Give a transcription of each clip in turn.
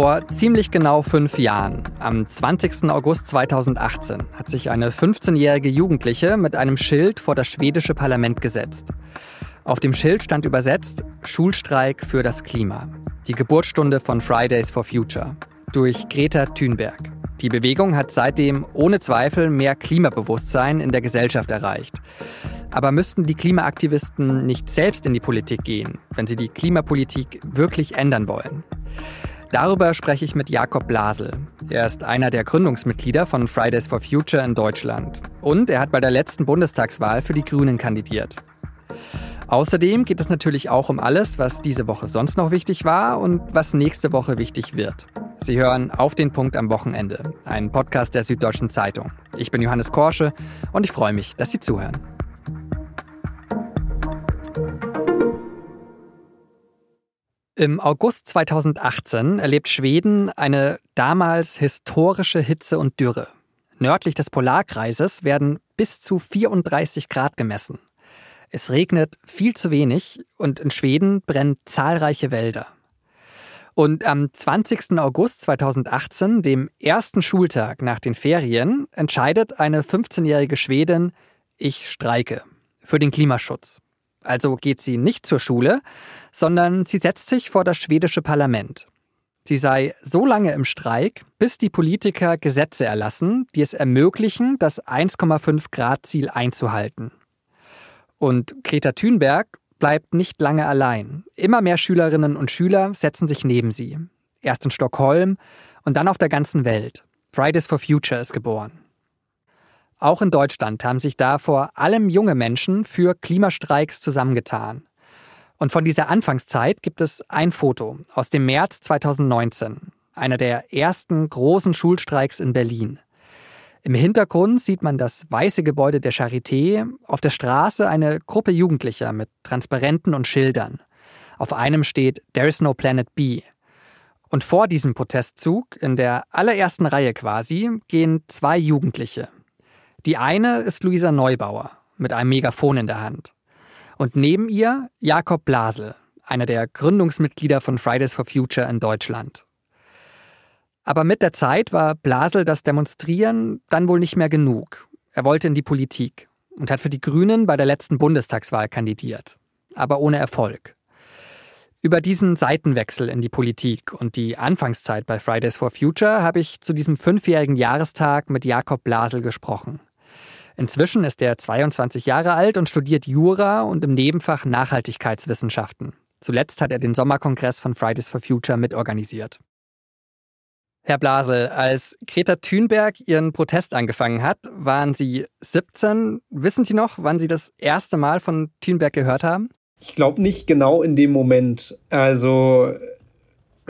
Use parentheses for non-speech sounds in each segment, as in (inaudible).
Vor ziemlich genau fünf Jahren, am 20. August 2018, hat sich eine 15-jährige Jugendliche mit einem Schild vor das schwedische Parlament gesetzt. Auf dem Schild stand übersetzt Schulstreik für das Klima. Die Geburtsstunde von Fridays for Future durch Greta Thunberg. Die Bewegung hat seitdem ohne Zweifel mehr Klimabewusstsein in der Gesellschaft erreicht. Aber müssten die Klimaaktivisten nicht selbst in die Politik gehen, wenn sie die Klimapolitik wirklich ändern wollen? Darüber spreche ich mit Jakob Blasel. Er ist einer der Gründungsmitglieder von Fridays for Future in Deutschland. Und er hat bei der letzten Bundestagswahl für die Grünen kandidiert. Außerdem geht es natürlich auch um alles, was diese Woche sonst noch wichtig war und was nächste Woche wichtig wird. Sie hören auf den Punkt am Wochenende, ein Podcast der Süddeutschen Zeitung. Ich bin Johannes Korsche und ich freue mich, dass Sie zuhören. Im August 2018 erlebt Schweden eine damals historische Hitze und Dürre. Nördlich des Polarkreises werden bis zu 34 Grad gemessen. Es regnet viel zu wenig und in Schweden brennen zahlreiche Wälder. Und am 20. August 2018, dem ersten Schultag nach den Ferien, entscheidet eine 15-jährige Schwedin, ich streike für den Klimaschutz. Also geht sie nicht zur Schule, sondern sie setzt sich vor das schwedische Parlament. Sie sei so lange im Streik, bis die Politiker Gesetze erlassen, die es ermöglichen, das 1,5 Grad Ziel einzuhalten. Und Greta Thunberg bleibt nicht lange allein. Immer mehr Schülerinnen und Schüler setzen sich neben sie. Erst in Stockholm und dann auf der ganzen Welt. Fridays for Future ist geboren. Auch in Deutschland haben sich da vor allem junge Menschen für Klimastreiks zusammengetan. Und von dieser Anfangszeit gibt es ein Foto aus dem März 2019, einer der ersten großen Schulstreiks in Berlin. Im Hintergrund sieht man das weiße Gebäude der Charité, auf der Straße eine Gruppe Jugendlicher mit Transparenten und Schildern. Auf einem steht There is no Planet B. Und vor diesem Protestzug, in der allerersten Reihe quasi, gehen zwei Jugendliche. Die eine ist Luisa Neubauer mit einem Megafon in der Hand. Und neben ihr Jakob Blasel, einer der Gründungsmitglieder von Fridays for Future in Deutschland. Aber mit der Zeit war Blasel das Demonstrieren dann wohl nicht mehr genug. Er wollte in die Politik und hat für die Grünen bei der letzten Bundestagswahl kandidiert. Aber ohne Erfolg. Über diesen Seitenwechsel in die Politik und die Anfangszeit bei Fridays for Future habe ich zu diesem fünfjährigen Jahrestag mit Jakob Blasel gesprochen. Inzwischen ist er 22 Jahre alt und studiert Jura und im Nebenfach Nachhaltigkeitswissenschaften. Zuletzt hat er den Sommerkongress von Fridays for Future mitorganisiert. Herr Blasel, als Greta Thunberg ihren Protest angefangen hat, waren Sie 17. Wissen Sie noch, wann Sie das erste Mal von Thunberg gehört haben? Ich glaube nicht genau in dem Moment. Also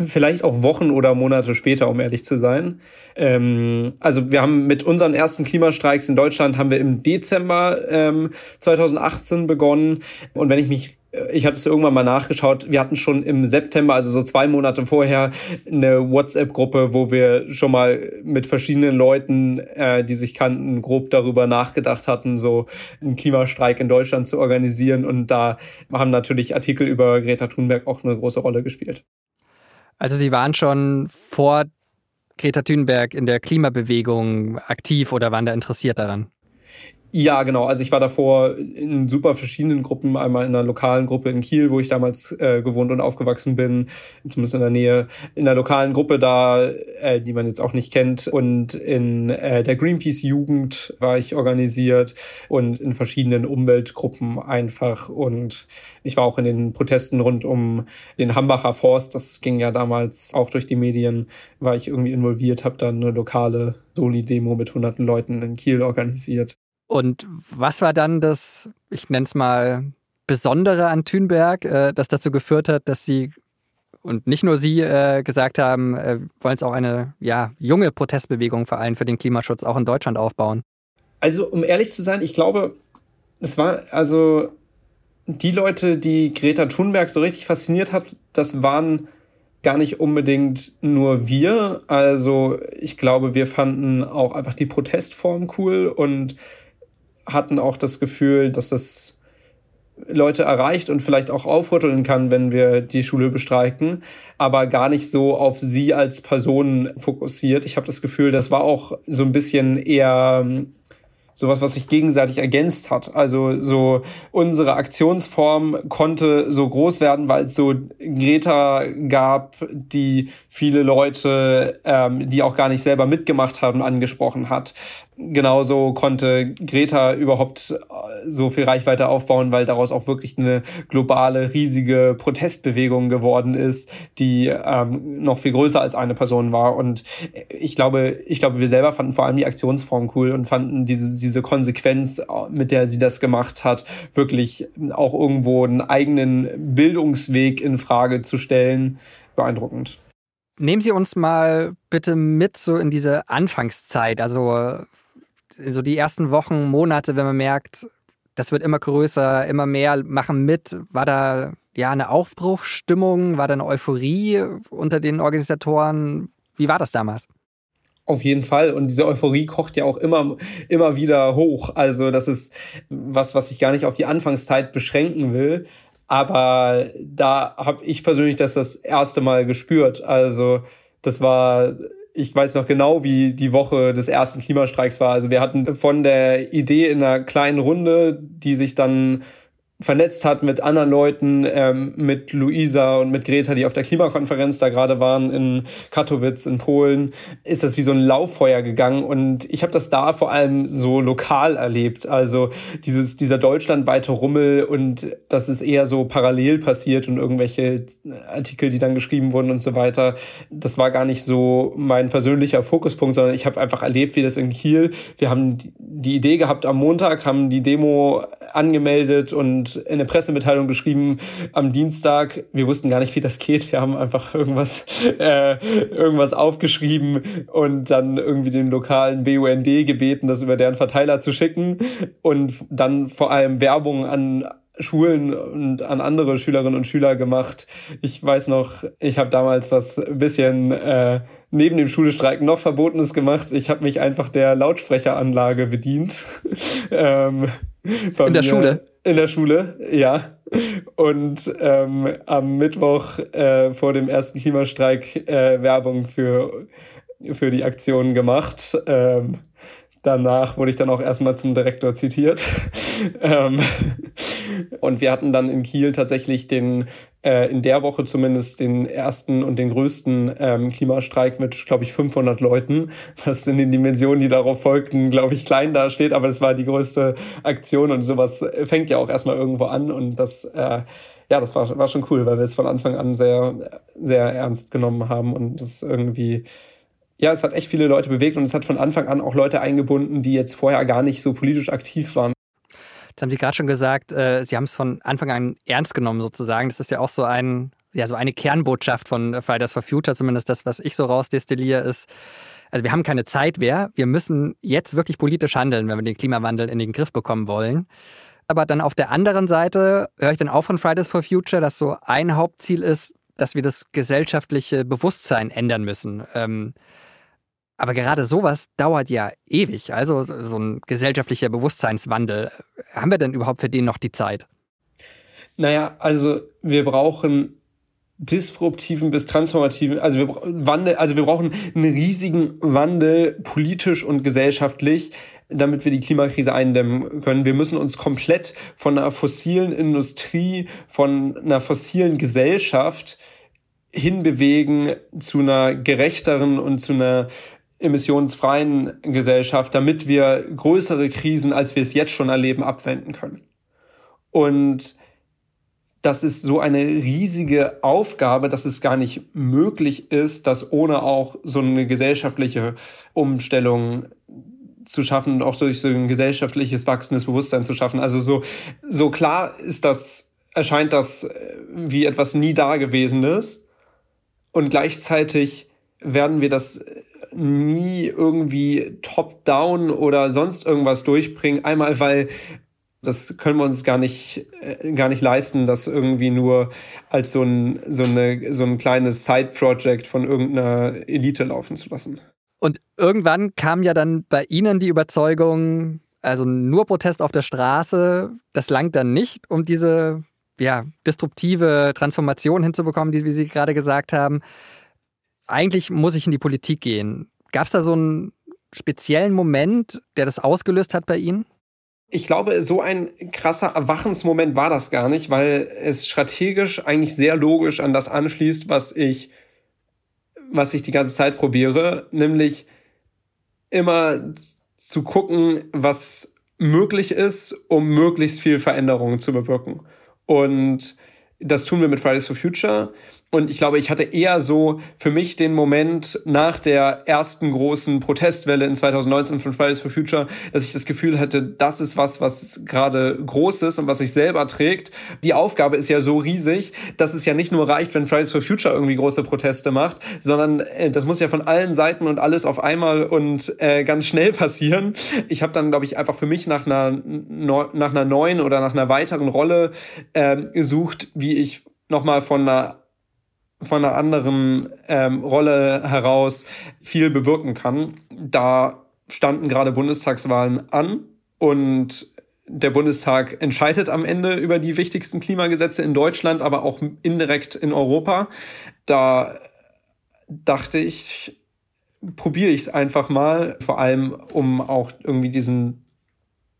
vielleicht auch Wochen oder Monate später, um ehrlich zu sein. Ähm, also wir haben mit unseren ersten Klimastreiks in Deutschland haben wir im Dezember ähm, 2018 begonnen. Und wenn ich mich ich hatte es irgendwann mal nachgeschaut, wir hatten schon im September, also so zwei Monate vorher, eine WhatsApp-Gruppe, wo wir schon mal mit verschiedenen Leuten, äh, die sich kannten, grob darüber nachgedacht hatten, so einen Klimastreik in Deutschland zu organisieren. Und da haben natürlich Artikel über Greta Thunberg auch eine große Rolle gespielt. Also Sie waren schon vor Greta Thunberg in der Klimabewegung aktiv oder waren da interessiert daran? Ja, genau. Also ich war davor in super verschiedenen Gruppen. Einmal in einer lokalen Gruppe in Kiel, wo ich damals äh, gewohnt und aufgewachsen bin, zumindest in der Nähe. In einer lokalen Gruppe da, äh, die man jetzt auch nicht kennt. Und in äh, der Greenpeace-Jugend war ich organisiert und in verschiedenen Umweltgruppen einfach. Und ich war auch in den Protesten rund um den Hambacher Forst. Das ging ja damals auch durch die Medien, war ich irgendwie involviert, habe dann eine lokale Soli-Demo mit hunderten Leuten in Kiel organisiert. Und was war dann das, ich nenne es mal, Besondere an Thünberg, äh, das dazu geführt hat, dass Sie und nicht nur Sie äh, gesagt haben, äh, wollen es auch eine ja, junge Protestbewegung vor allem für den Klimaschutz auch in Deutschland aufbauen? Also, um ehrlich zu sein, ich glaube, es war also die Leute, die Greta Thunberg so richtig fasziniert hat, das waren gar nicht unbedingt nur wir. Also ich glaube, wir fanden auch einfach die Protestform cool und hatten auch das Gefühl, dass das Leute erreicht und vielleicht auch aufrütteln kann, wenn wir die Schule bestreiken, aber gar nicht so auf sie als Person fokussiert. Ich habe das Gefühl, das war auch so ein bisschen eher sowas, was sich gegenseitig ergänzt hat. Also so unsere Aktionsform konnte so groß werden, weil es so Greta gab, die viele Leute, ähm, die auch gar nicht selber mitgemacht haben, angesprochen hat genauso konnte Greta überhaupt äh, so viel Reichweite aufbauen, weil daraus auch wirklich eine globale, riesige Protestbewegung geworden ist, die ähm, noch viel größer als eine Person war. Und ich glaube, ich glaube, wir selber fanden vor allem die Aktionsform cool und fanden diese, diese Konsequenz, äh, mit der sie das gemacht hat, wirklich auch irgendwo einen eigenen Bildungsweg in Frage zu stellen, beeindruckend. Nehmen Sie uns mal bitte mit so in diese Anfangszeit. Also so die ersten Wochen, Monate, wenn man merkt, das wird immer größer, immer mehr machen mit, war da ja eine Aufbruchstimmung, war da eine Euphorie unter den Organisatoren? Wie war das damals? Auf jeden Fall. Und diese Euphorie kocht ja auch immer, immer wieder hoch. Also das ist was, was ich gar nicht auf die Anfangszeit beschränken will. Aber da habe ich persönlich das das erste Mal gespürt. Also das war ich weiß noch genau, wie die Woche des ersten Klimastreiks war. Also wir hatten von der Idee in einer kleinen Runde, die sich dann vernetzt hat mit anderen Leuten, ähm, mit Luisa und mit Greta, die auf der Klimakonferenz da gerade waren in Katowice in Polen, ist das wie so ein Lauffeuer gegangen. Und ich habe das da vor allem so lokal erlebt, also dieses dieser deutschlandweite Rummel und das ist eher so parallel passiert und irgendwelche Artikel, die dann geschrieben wurden und so weiter, das war gar nicht so mein persönlicher Fokuspunkt, sondern ich habe einfach erlebt, wie das in Kiel, wir haben die Idee gehabt am Montag, haben die Demo angemeldet und eine Pressemitteilung geschrieben am Dienstag. Wir wussten gar nicht, wie das geht. Wir haben einfach irgendwas, (laughs) äh, irgendwas aufgeschrieben und dann irgendwie den lokalen BUND gebeten, das über deren Verteiler zu schicken und dann vor allem Werbung an Schulen und an andere Schülerinnen und Schüler gemacht. Ich weiß noch, ich habe damals was ein bisschen äh, neben dem Schulestreiken noch Verbotenes gemacht. Ich habe mich einfach der Lautsprecheranlage bedient. (laughs) ähm, in der Schule? In der Schule, ja. Und ähm, am Mittwoch äh, vor dem ersten Klimastreik äh, Werbung für, für die Aktion gemacht. Ähm, danach wurde ich dann auch erstmal zum Direktor zitiert. (laughs) ähm, und wir hatten dann in Kiel tatsächlich den, äh, in der Woche zumindest den ersten und den größten ähm, Klimastreik mit, glaube ich, 500 Leuten, was in den Dimensionen, die darauf folgten, glaube ich, klein dasteht. Aber das war die größte Aktion und sowas fängt ja auch erstmal irgendwo an und das, äh, ja, das war, war schon cool, weil wir es von Anfang an sehr, sehr ernst genommen haben und das irgendwie ja, es hat echt viele Leute bewegt und es hat von Anfang an auch Leute eingebunden, die jetzt vorher gar nicht so politisch aktiv waren. Jetzt haben Sie gerade schon gesagt, äh, Sie haben es von Anfang an ernst genommen sozusagen. Das ist ja auch so ein, ja, so eine Kernbotschaft von Fridays for Future, zumindest das, was ich so rausdestilliere, ist, also wir haben keine Zeit mehr. Wir müssen jetzt wirklich politisch handeln, wenn wir den Klimawandel in den Griff bekommen wollen. Aber dann auf der anderen Seite höre ich dann auch von Fridays for Future, dass so ein Hauptziel ist, dass wir das gesellschaftliche Bewusstsein ändern müssen. Ähm, aber gerade sowas dauert ja ewig. Also so ein gesellschaftlicher Bewusstseinswandel. Haben wir denn überhaupt für den noch die Zeit? Naja, also wir brauchen disruptiven bis transformativen, also wir, Wandel, also wir brauchen einen riesigen Wandel politisch und gesellschaftlich, damit wir die Klimakrise eindämmen können. Wir müssen uns komplett von einer fossilen Industrie, von einer fossilen Gesellschaft hinbewegen zu einer gerechteren und zu einer emissionsfreien Gesellschaft, damit wir größere Krisen, als wir es jetzt schon erleben, abwenden können. Und das ist so eine riesige Aufgabe, dass es gar nicht möglich ist, das ohne auch so eine gesellschaftliche Umstellung zu schaffen und auch durch so ein gesellschaftliches wachsendes Bewusstsein zu schaffen. Also so, so klar ist das, erscheint das äh, wie etwas nie Dagewesenes und gleichzeitig werden wir das nie irgendwie top-down oder sonst irgendwas durchbringen. Einmal, weil das können wir uns gar nicht, äh, gar nicht leisten, das irgendwie nur als so ein, so eine, so ein kleines Side-Project von irgendeiner Elite laufen zu lassen. Und irgendwann kam ja dann bei Ihnen die Überzeugung, Also nur Protest auf der Straße, das langt dann nicht, um diese ja, disruptive Transformation hinzubekommen, die wie Sie gerade gesagt haben. Eigentlich muss ich in die Politik gehen. Gab es da so einen speziellen Moment, der das ausgelöst hat bei Ihnen? Ich glaube, so ein krasser Erwachensmoment war das gar nicht, weil es strategisch eigentlich sehr logisch an das anschließt, was ich, was ich die ganze Zeit probiere, nämlich immer zu gucken, was möglich ist, um möglichst viel Veränderungen zu bewirken. Und das tun wir mit Fridays for Future. Und ich glaube, ich hatte eher so für mich den Moment nach der ersten großen Protestwelle in 2019 von Fridays for Future, dass ich das Gefühl hatte, das ist was, was gerade groß ist und was sich selber trägt. Die Aufgabe ist ja so riesig, dass es ja nicht nur reicht, wenn Fridays for Future irgendwie große Proteste macht, sondern äh, das muss ja von allen Seiten und alles auf einmal und äh, ganz schnell (laughs) passieren. Ich habe dann, glaube ich, einfach für mich nach einer, nach einer neuen oder nach einer weiteren Rolle äh, gesucht, wie ich nochmal von einer von einer anderen ähm, Rolle heraus viel bewirken kann. Da standen gerade Bundestagswahlen an und der Bundestag entscheidet am Ende über die wichtigsten Klimagesetze in Deutschland, aber auch indirekt in Europa. Da dachte ich, probiere ich es einfach mal, vor allem um auch irgendwie diesen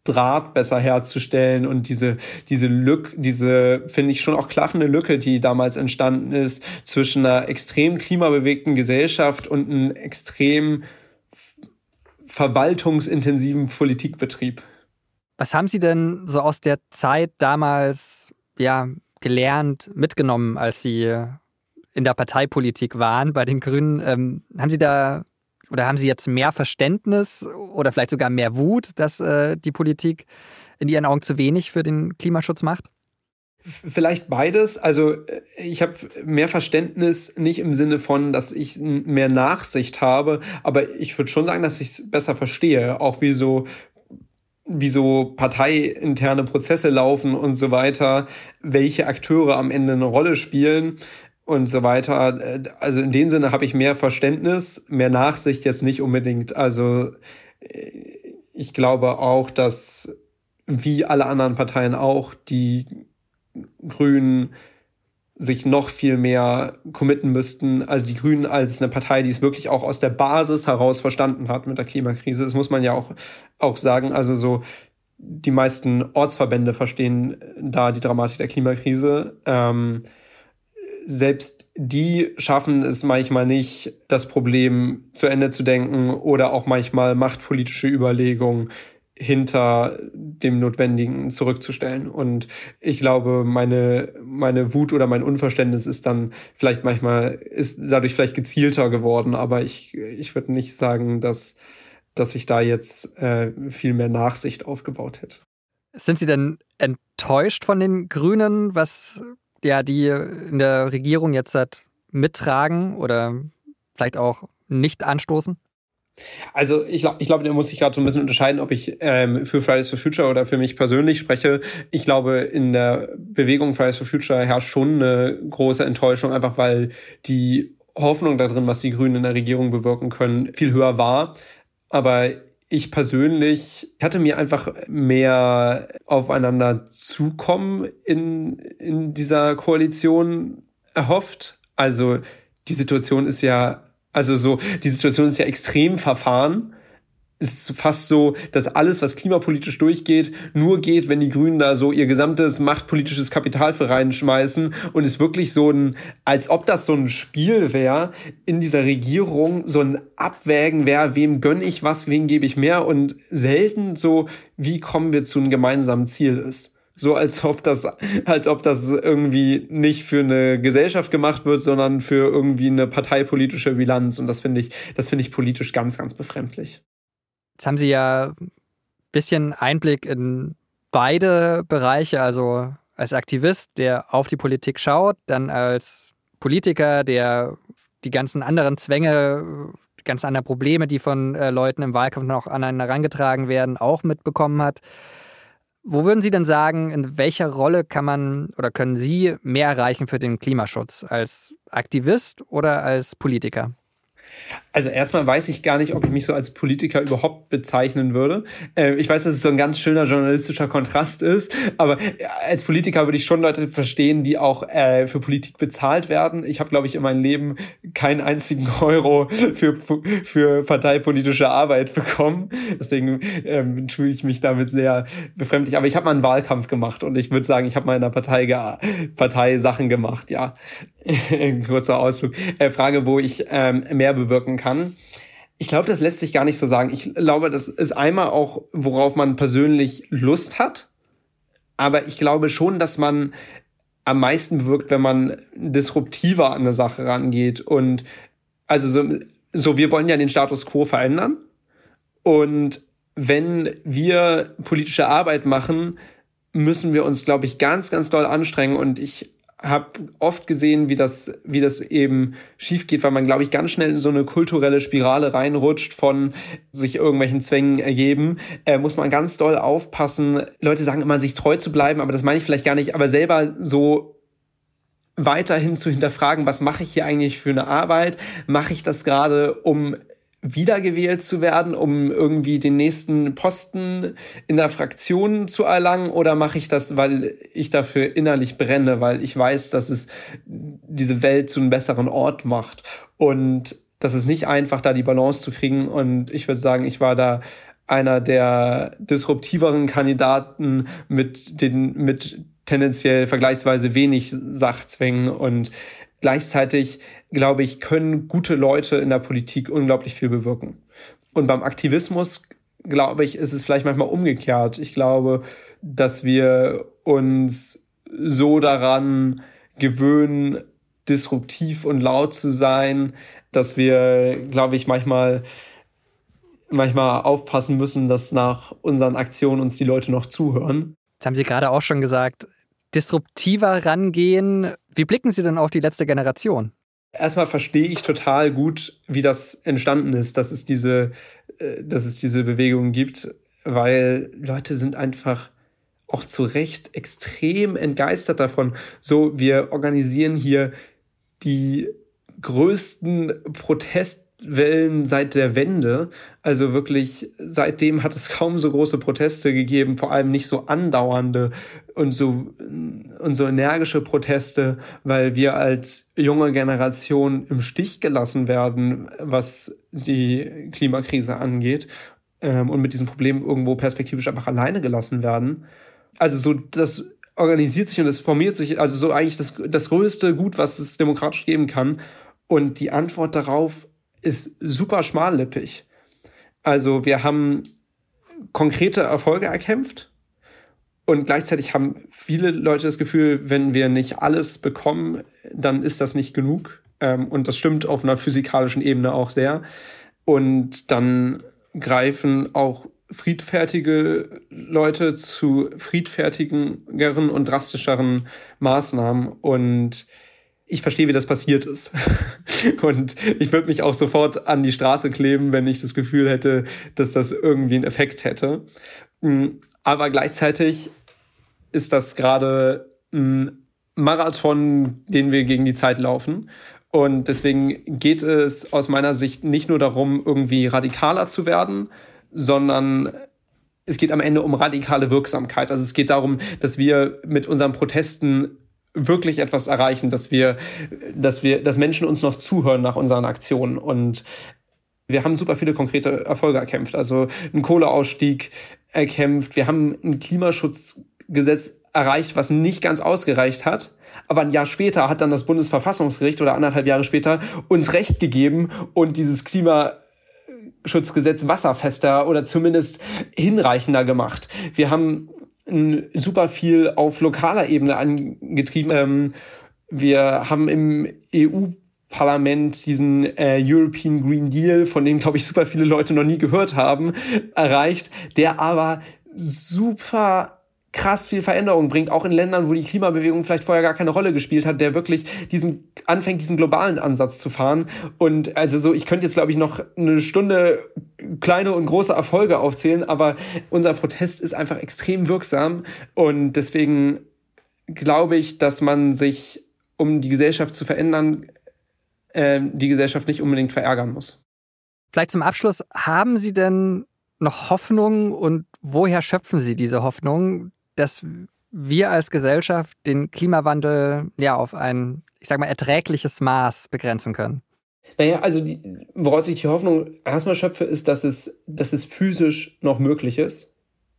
Draht besser herzustellen und diese, diese Lücke, diese, finde ich schon auch klaffende Lücke, die damals entstanden ist zwischen einer extrem klimabewegten Gesellschaft und einem extrem verwaltungsintensiven Politikbetrieb. Was haben Sie denn so aus der Zeit damals ja, gelernt, mitgenommen, als Sie in der Parteipolitik waren bei den Grünen? Ähm, haben Sie da oder haben Sie jetzt mehr Verständnis oder vielleicht sogar mehr Wut, dass äh, die Politik in Ihren Augen zu wenig für den Klimaschutz macht? Vielleicht beides. Also äh, ich habe mehr Verständnis, nicht im Sinne von, dass ich mehr Nachsicht habe, aber ich würde schon sagen, dass ich es besser verstehe, auch wie so wie so parteiinterne Prozesse laufen und so weiter, welche Akteure am Ende eine Rolle spielen und so weiter. Äh, also in dem Sinne habe ich mehr Verständnis, mehr Nachsicht jetzt nicht unbedingt. Also äh, ich glaube auch, dass wie alle anderen Parteien auch die Grünen sich noch viel mehr committen müssten. Also die Grünen als eine Partei, die es wirklich auch aus der Basis heraus verstanden hat mit der Klimakrise. Das muss man ja auch, auch sagen. Also so die meisten Ortsverbände verstehen da die Dramatik der Klimakrise. Ähm, selbst die schaffen es manchmal nicht, das Problem zu Ende zu denken oder auch manchmal machtpolitische Überlegungen hinter dem Notwendigen zurückzustellen. Und ich glaube, meine, meine Wut oder mein Unverständnis ist dann vielleicht manchmal, ist dadurch vielleicht gezielter geworden, aber ich, ich würde nicht sagen, dass, dass ich da jetzt äh, viel mehr Nachsicht aufgebaut hätte. Sind Sie denn enttäuscht von den Grünen, was ja, die in der Regierung jetzt halt mittragen oder vielleicht auch nicht anstoßen? Also ich, ich glaube, da muss ich gerade so ein bisschen unterscheiden, ob ich ähm, für Fridays for Future oder für mich persönlich spreche. Ich glaube, in der Bewegung Fridays for Future herrscht schon eine große Enttäuschung, einfach weil die Hoffnung darin, was die Grünen in der Regierung bewirken können, viel höher war. Aber ich persönlich hatte mir einfach mehr aufeinander zukommen in, in dieser Koalition erhofft. Also die Situation ist ja, also so, die Situation ist ja extrem verfahren ist fast so, dass alles, was klimapolitisch durchgeht, nur geht, wenn die Grünen da so ihr gesamtes machtpolitisches Kapital für reinschmeißen und es wirklich so ein, als ob das so ein Spiel wäre, in dieser Regierung so ein Abwägen wäre, wem gönne ich was, wem gebe ich mehr und selten so, wie kommen wir zu einem gemeinsamen Ziel ist. So als ob das, als ob das irgendwie nicht für eine Gesellschaft gemacht wird, sondern für irgendwie eine parteipolitische Bilanz. Und das finde ich, das finde ich politisch ganz, ganz befremdlich. Jetzt haben Sie ja ein bisschen Einblick in beide Bereiche, also als Aktivist, der auf die Politik schaut, dann als Politiker, der die ganzen anderen Zwänge, die ganzen anderen Probleme, die von äh, Leuten im Wahlkampf noch an einen herangetragen werden, auch mitbekommen hat. Wo würden Sie denn sagen, in welcher Rolle kann man oder können Sie mehr erreichen für den Klimaschutz? Als Aktivist oder als Politiker? Also erstmal weiß ich gar nicht, ob ich mich so als Politiker überhaupt bezeichnen würde. Äh, ich weiß, dass es so ein ganz schöner journalistischer Kontrast ist, aber als Politiker würde ich schon Leute verstehen, die auch äh, für Politik bezahlt werden. Ich habe, glaube ich, in meinem Leben keinen einzigen (laughs) Euro für, für parteipolitische Arbeit bekommen. Deswegen ähm, ich mich damit sehr befremdlich. Aber ich habe mal einen Wahlkampf gemacht und ich würde sagen, ich habe mal in der Partei, Partei Sachen gemacht, ja. (laughs) Kurzer Ausflug. Äh, Frage, wo ich ähm, mehr bewirken kann. Ich glaube, das lässt sich gar nicht so sagen. Ich glaube, das ist einmal auch, worauf man persönlich Lust hat. Aber ich glaube schon, dass man am meisten bewirkt, wenn man disruptiver an eine Sache rangeht. Und also so, so wir wollen ja den Status quo verändern. Und wenn wir politische Arbeit machen, müssen wir uns, glaube ich, ganz, ganz doll anstrengen. Und ich habe oft gesehen, wie das, wie das eben schief geht, weil man, glaube ich, ganz schnell in so eine kulturelle Spirale reinrutscht von sich irgendwelchen Zwängen ergeben. Äh, muss man ganz doll aufpassen. Leute sagen immer, sich treu zu bleiben, aber das meine ich vielleicht gar nicht, aber selber so weiterhin zu hinterfragen, was mache ich hier eigentlich für eine Arbeit? Mache ich das gerade, um wiedergewählt zu werden, um irgendwie den nächsten Posten in der Fraktion zu erlangen? Oder mache ich das, weil ich dafür innerlich brenne, weil ich weiß, dass es diese Welt zu einem besseren Ort macht? Und das ist nicht einfach, da die Balance zu kriegen. Und ich würde sagen, ich war da einer der disruptiveren Kandidaten mit den, mit tendenziell vergleichsweise wenig Sachzwängen und Gleichzeitig, glaube ich, können gute Leute in der Politik unglaublich viel bewirken. Und beim Aktivismus, glaube ich, ist es vielleicht manchmal umgekehrt. Ich glaube, dass wir uns so daran gewöhnen, disruptiv und laut zu sein, dass wir, glaube ich, manchmal manchmal aufpassen müssen, dass nach unseren Aktionen uns die Leute noch zuhören. Jetzt haben Sie gerade auch schon gesagt, disruptiver rangehen. Wie blicken Sie denn auf die letzte Generation? Erstmal verstehe ich total gut, wie das entstanden ist, dass es diese, äh, dass es diese Bewegung gibt, weil Leute sind einfach auch zu Recht extrem entgeistert davon. So, wir organisieren hier die größten Protest Wellen seit der Wende. Also wirklich, seitdem hat es (laughs) kaum so große Proteste gegeben, vor allem nicht so andauernde und so, und so energische Proteste, weil wir als junge Generation im Stich gelassen werden, was die Klimakrise angeht ähm, und mit diesem Problem irgendwo perspektivisch einfach alleine gelassen werden. Also so, das organisiert sich und es formiert sich, also so eigentlich das, das größte Gut, was es demokratisch geben kann. Und die Antwort darauf ist super schmallippig. Also wir haben konkrete Erfolge erkämpft und gleichzeitig haben viele Leute das Gefühl, wenn wir nicht alles bekommen, dann ist das nicht genug. Ähm, und das stimmt auf einer physikalischen Ebene auch sehr. Und dann greifen auch friedfertige Leute zu friedfertigeren und drastischeren Maßnahmen. Und ich verstehe, wie das passiert ist. (laughs) Und ich würde mich auch sofort an die Straße kleben, wenn ich das Gefühl hätte, dass das irgendwie einen Effekt hätte. Mm, aber gleichzeitig ist das gerade ein Marathon, den wir gegen die Zeit laufen. Und deswegen geht es aus meiner Sicht nicht nur darum, irgendwie radikaler zu werden, sondern es geht am Ende um radikale Wirksamkeit. Also es geht darum, dass wir mit unseren Protesten wirklich etwas erreichen, dass wir, dass wir, dass Menschen uns noch zuhören nach unseren Aktionen und wir haben super viele konkrete Erfolge erkämpft. Also einen Kohleausstieg erkämpft. Wir haben ein Klimaschutzgesetz erreicht, was nicht ganz ausgereicht hat. Aber ein Jahr später hat dann das Bundesverfassungsgericht oder anderthalb Jahre später uns Recht gegeben und dieses Klimaschutzgesetz wasserfester oder zumindest hinreichender gemacht. Wir haben super viel auf lokaler Ebene angetrieben. Ähm, wir haben im EU-Parlament diesen äh, European Green Deal, von dem, glaube ich, super viele Leute noch nie gehört haben, erreicht, der aber super krass viel Veränderung bringt, auch in Ländern, wo die Klimabewegung vielleicht vorher gar keine Rolle gespielt hat, der wirklich diesen anfängt, diesen globalen Ansatz zu fahren. Und also so, ich könnte jetzt, glaube ich, noch eine Stunde kleine und große Erfolge aufzählen, aber unser Protest ist einfach extrem wirksam und deswegen glaube ich, dass man sich, um die Gesellschaft zu verändern, äh, die Gesellschaft nicht unbedingt verärgern muss. Vielleicht zum Abschluss, haben Sie denn noch Hoffnung und woher schöpfen Sie diese Hoffnung, dass wir als Gesellschaft den Klimawandel ja auf ein, ich sag mal, erträgliches Maß begrenzen können? Naja, also die, woraus ich die Hoffnung erstmal schöpfe, ist, dass es, dass es physisch noch möglich ist.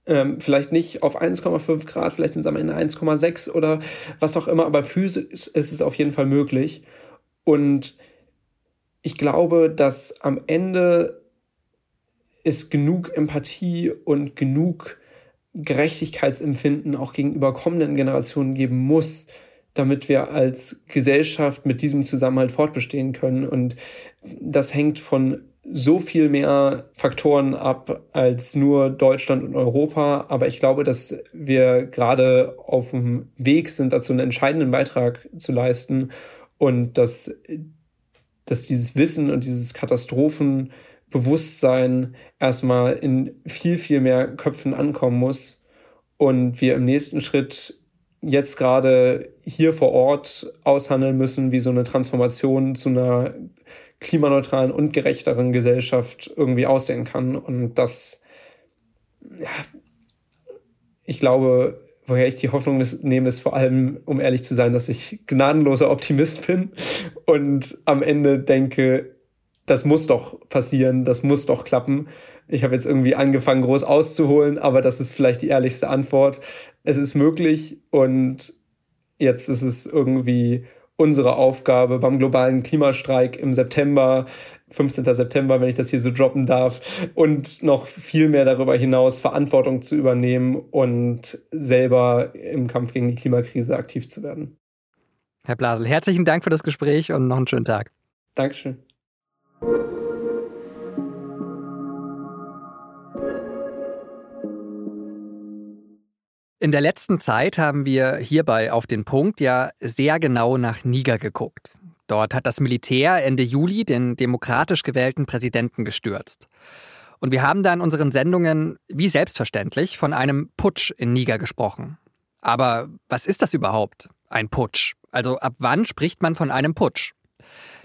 Ähm, vielleicht nicht auf 1,5 Grad, vielleicht sind am Ende 1,6 oder was auch immer, aber physisch ist es auf jeden Fall möglich. Und ich glaube, dass am Ende es genug Empathie und genug Gerechtigkeitsempfinden auch gegenüber kommenden Generationen geben muss, damit wir als Gesellschaft mit diesem Zusammenhalt fortbestehen können. Und das hängt von so viel mehr Faktoren ab als nur Deutschland und Europa. Aber ich glaube, dass wir gerade auf dem Weg sind, dazu einen entscheidenden Beitrag zu leisten und dass, dass dieses Wissen und dieses Katastrophenbewusstsein erstmal in viel, viel mehr Köpfen ankommen muss und wir im nächsten Schritt jetzt gerade hier vor Ort aushandeln müssen, wie so eine Transformation zu einer klimaneutralen und gerechteren Gesellschaft irgendwie aussehen kann. Und das, ja, ich glaube, woher ich die Hoffnung nehme, ist vor allem, um ehrlich zu sein, dass ich gnadenloser Optimist bin und am Ende denke, das muss doch passieren, das muss doch klappen. Ich habe jetzt irgendwie angefangen, groß auszuholen, aber das ist vielleicht die ehrlichste Antwort. Es ist möglich und jetzt ist es irgendwie unsere Aufgabe beim globalen Klimastreik im September, 15. September, wenn ich das hier so droppen darf, und noch viel mehr darüber hinaus Verantwortung zu übernehmen und selber im Kampf gegen die Klimakrise aktiv zu werden. Herr Blasel, herzlichen Dank für das Gespräch und noch einen schönen Tag. Dankeschön. In der letzten Zeit haben wir hierbei auf den Punkt ja sehr genau nach Niger geguckt. Dort hat das Militär Ende Juli den demokratisch gewählten Präsidenten gestürzt. Und wir haben da in unseren Sendungen, wie selbstverständlich, von einem Putsch in Niger gesprochen. Aber was ist das überhaupt, ein Putsch? Also ab wann spricht man von einem Putsch?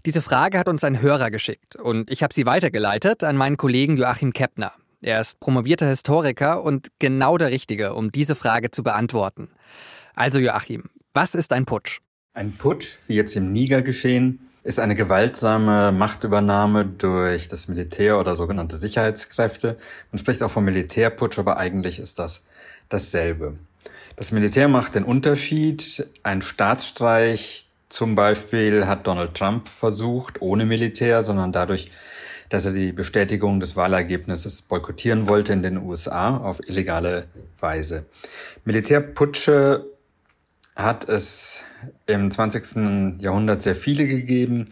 Diese Frage hat uns ein Hörer geschickt und ich habe sie weitergeleitet an meinen Kollegen Joachim Keppner. Er ist promovierter Historiker und genau der Richtige, um diese Frage zu beantworten. Also Joachim, was ist ein Putsch? Ein Putsch, wie jetzt im Niger geschehen, ist eine gewaltsame Machtübernahme durch das Militär oder sogenannte Sicherheitskräfte. Man spricht auch vom Militärputsch, aber eigentlich ist das dasselbe. Das Militär macht den Unterschied. Ein Staatsstreich zum Beispiel hat Donald Trump versucht, ohne Militär, sondern dadurch, dass er die Bestätigung des Wahlergebnisses boykottieren wollte in den USA auf illegale Weise. Militärputsche hat es im 20. Jahrhundert sehr viele gegeben,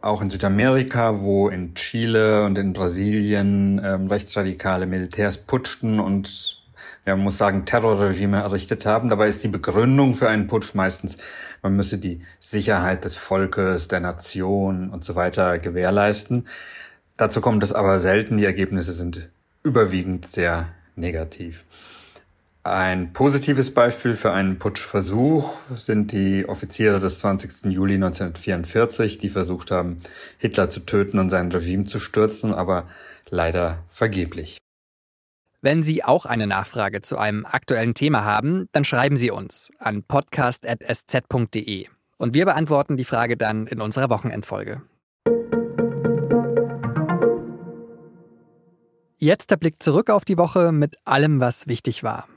auch in Südamerika, wo in Chile und in Brasilien ähm, rechtsradikale Militärs putschten und ja, man muss sagen, Terrorregime errichtet haben. Dabei ist die Begründung für einen Putsch meistens, man müsse die Sicherheit des Volkes, der Nation und so weiter gewährleisten. Dazu kommt es aber selten. Die Ergebnisse sind überwiegend sehr negativ. Ein positives Beispiel für einen Putschversuch sind die Offiziere des 20. Juli 1944, die versucht haben, Hitler zu töten und sein Regime zu stürzen, aber leider vergeblich. Wenn Sie auch eine Nachfrage zu einem aktuellen Thema haben, dann schreiben Sie uns an podcast.sz.de und wir beantworten die Frage dann in unserer Wochenendfolge. Jetzt der Blick zurück auf die Woche mit allem, was wichtig war.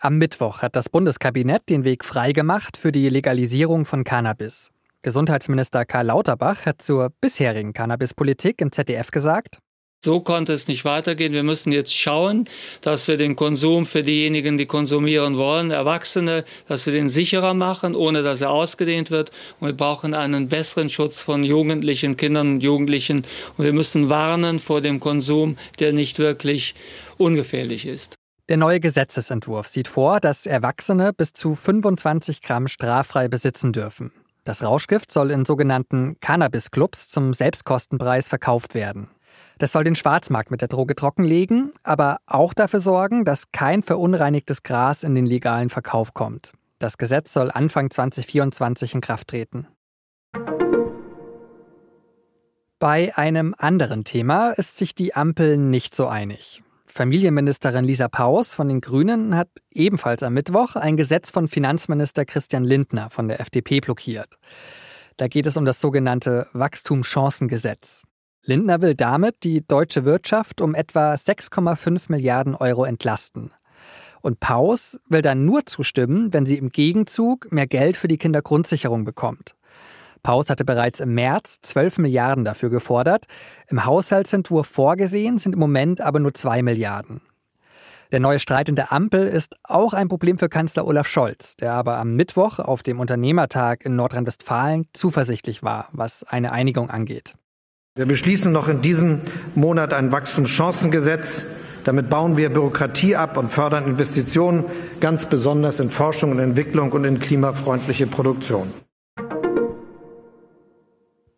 Am Mittwoch hat das Bundeskabinett den Weg freigemacht für die Legalisierung von Cannabis. Gesundheitsminister Karl Lauterbach hat zur bisherigen Cannabispolitik im ZDF gesagt, so konnte es nicht weitergehen. Wir müssen jetzt schauen, dass wir den Konsum für diejenigen, die konsumieren wollen, Erwachsene, dass wir den sicherer machen, ohne dass er ausgedehnt wird. Und wir brauchen einen besseren Schutz von Jugendlichen, Kindern und Jugendlichen. Und wir müssen warnen vor dem Konsum, der nicht wirklich ungefährlich ist. Der neue Gesetzesentwurf sieht vor, dass Erwachsene bis zu 25 Gramm straffrei besitzen dürfen. Das Rauschgift soll in sogenannten Cannabis-Clubs zum Selbstkostenpreis verkauft werden. Das soll den Schwarzmarkt mit der Droge trockenlegen, aber auch dafür sorgen, dass kein verunreinigtes Gras in den legalen Verkauf kommt. Das Gesetz soll Anfang 2024 in Kraft treten. Bei einem anderen Thema ist sich die Ampel nicht so einig. Familienministerin Lisa Paus von den Grünen hat ebenfalls am Mittwoch ein Gesetz von Finanzminister Christian Lindner von der FDP blockiert. Da geht es um das sogenannte Wachstumschancengesetz. Lindner will damit die deutsche Wirtschaft um etwa 6,5 Milliarden Euro entlasten. Und Paus will dann nur zustimmen, wenn sie im Gegenzug mehr Geld für die Kindergrundsicherung bekommt. Paus hatte bereits im März 12 Milliarden dafür gefordert. Im Haushaltsentwurf vorgesehen sind im Moment aber nur 2 Milliarden. Der neue Streit in der Ampel ist auch ein Problem für Kanzler Olaf Scholz, der aber am Mittwoch auf dem Unternehmertag in Nordrhein-Westfalen zuversichtlich war, was eine Einigung angeht. Wir beschließen noch in diesem Monat ein Wachstumschancengesetz. Damit bauen wir Bürokratie ab und fördern Investitionen, ganz besonders in Forschung und Entwicklung und in klimafreundliche Produktion.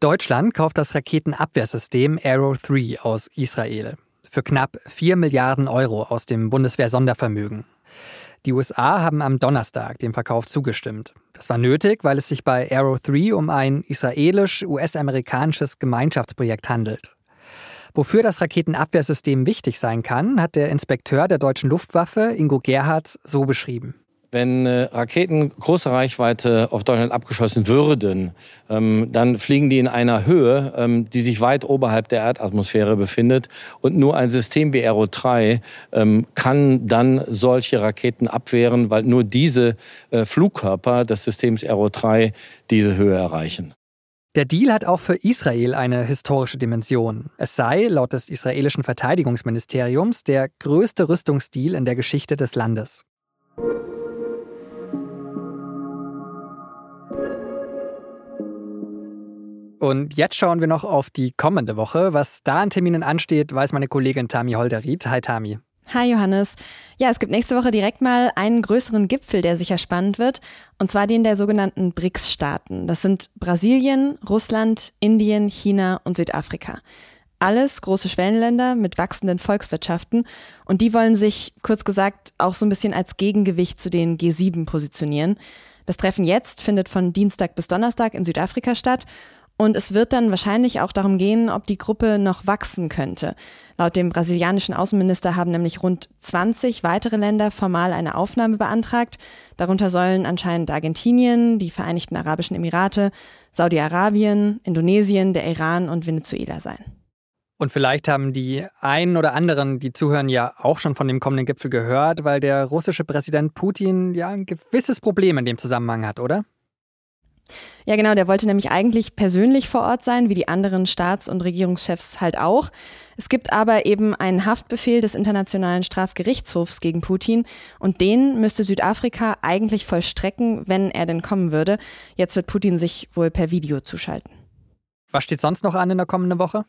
Deutschland kauft das Raketenabwehrsystem Arrow 3 aus Israel für knapp 4 Milliarden Euro aus dem Bundeswehr-Sondervermögen. Die USA haben am Donnerstag dem Verkauf zugestimmt. Das war nötig, weil es sich bei Arrow 3 um ein israelisch-US-amerikanisches Gemeinschaftsprojekt handelt. Wofür das Raketenabwehrsystem wichtig sein kann, hat der Inspekteur der deutschen Luftwaffe Ingo Gerhards so beschrieben. Wenn äh, Raketen großer Reichweite auf Deutschland abgeschossen würden, ähm, dann fliegen die in einer Höhe, ähm, die sich weit oberhalb der Erdatmosphäre befindet. Und nur ein System wie Aero 3 ähm, kann dann solche Raketen abwehren, weil nur diese äh, Flugkörper des Systems Aero 3 diese Höhe erreichen. Der Deal hat auch für Israel eine historische Dimension. Es sei, laut des israelischen Verteidigungsministeriums, der größte Rüstungsdeal in der Geschichte des Landes. Und jetzt schauen wir noch auf die kommende Woche. Was da an Terminen ansteht, weiß meine Kollegin Tami Holderried. Hi Tami. Hi Johannes. Ja, es gibt nächste Woche direkt mal einen größeren Gipfel, der sicher spannend wird, und zwar den der sogenannten BRICS-Staaten. Das sind Brasilien, Russland, Indien, China und Südafrika. Alles große Schwellenländer mit wachsenden Volkswirtschaften und die wollen sich, kurz gesagt, auch so ein bisschen als Gegengewicht zu den G7 positionieren. Das Treffen jetzt findet von Dienstag bis Donnerstag in Südafrika statt und es wird dann wahrscheinlich auch darum gehen, ob die Gruppe noch wachsen könnte. Laut dem brasilianischen Außenminister haben nämlich rund 20 weitere Länder formal eine Aufnahme beantragt. Darunter sollen anscheinend Argentinien, die Vereinigten Arabischen Emirate, Saudi-Arabien, Indonesien, der Iran und Venezuela sein. Und vielleicht haben die einen oder anderen, die zuhören, ja auch schon von dem kommenden Gipfel gehört, weil der russische Präsident Putin ja ein gewisses Problem in dem Zusammenhang hat, oder? Ja, genau, der wollte nämlich eigentlich persönlich vor Ort sein, wie die anderen Staats- und Regierungschefs halt auch. Es gibt aber eben einen Haftbefehl des Internationalen Strafgerichtshofs gegen Putin und den müsste Südafrika eigentlich vollstrecken, wenn er denn kommen würde. Jetzt wird Putin sich wohl per Video zuschalten. Was steht sonst noch an in der kommenden Woche?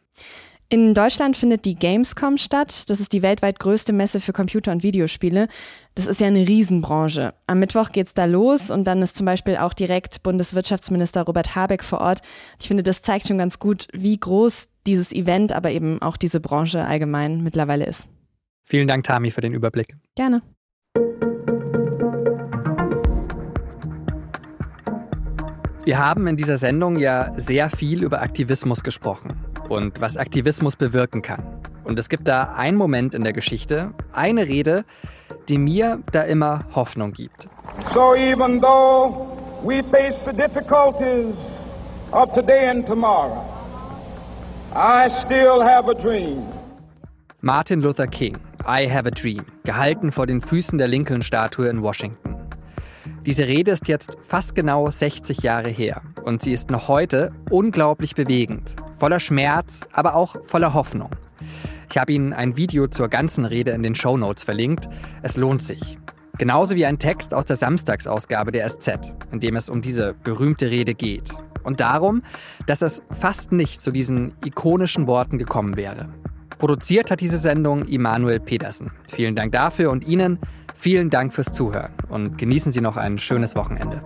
In Deutschland findet die Gamescom statt. Das ist die weltweit größte Messe für Computer- und Videospiele. Das ist ja eine Riesenbranche. Am Mittwoch geht's da los und dann ist zum Beispiel auch direkt Bundeswirtschaftsminister Robert Habeck vor Ort. Ich finde, das zeigt schon ganz gut, wie groß dieses Event, aber eben auch diese Branche allgemein mittlerweile ist. Vielen Dank, Tami, für den Überblick. Gerne. Wir haben in dieser Sendung ja sehr viel über Aktivismus gesprochen und was Aktivismus bewirken kann. Und es gibt da einen Moment in der Geschichte, eine Rede, die mir da immer Hoffnung gibt. So even though we face the difficulties of today and tomorrow, I still have a dream. Martin Luther King, I Have a Dream, gehalten vor den Füßen der Lincoln-Statue in Washington. Diese Rede ist jetzt fast genau 60 Jahre her und sie ist noch heute unglaublich bewegend, voller Schmerz, aber auch voller Hoffnung. Ich habe Ihnen ein Video zur ganzen Rede in den Show Notes verlinkt. Es lohnt sich. Genauso wie ein Text aus der Samstagsausgabe der SZ, in dem es um diese berühmte Rede geht. Und darum, dass es fast nicht zu diesen ikonischen Worten gekommen wäre. Produziert hat diese Sendung Immanuel Petersen. Vielen Dank dafür und Ihnen vielen Dank fürs Zuhören und genießen Sie noch ein schönes Wochenende.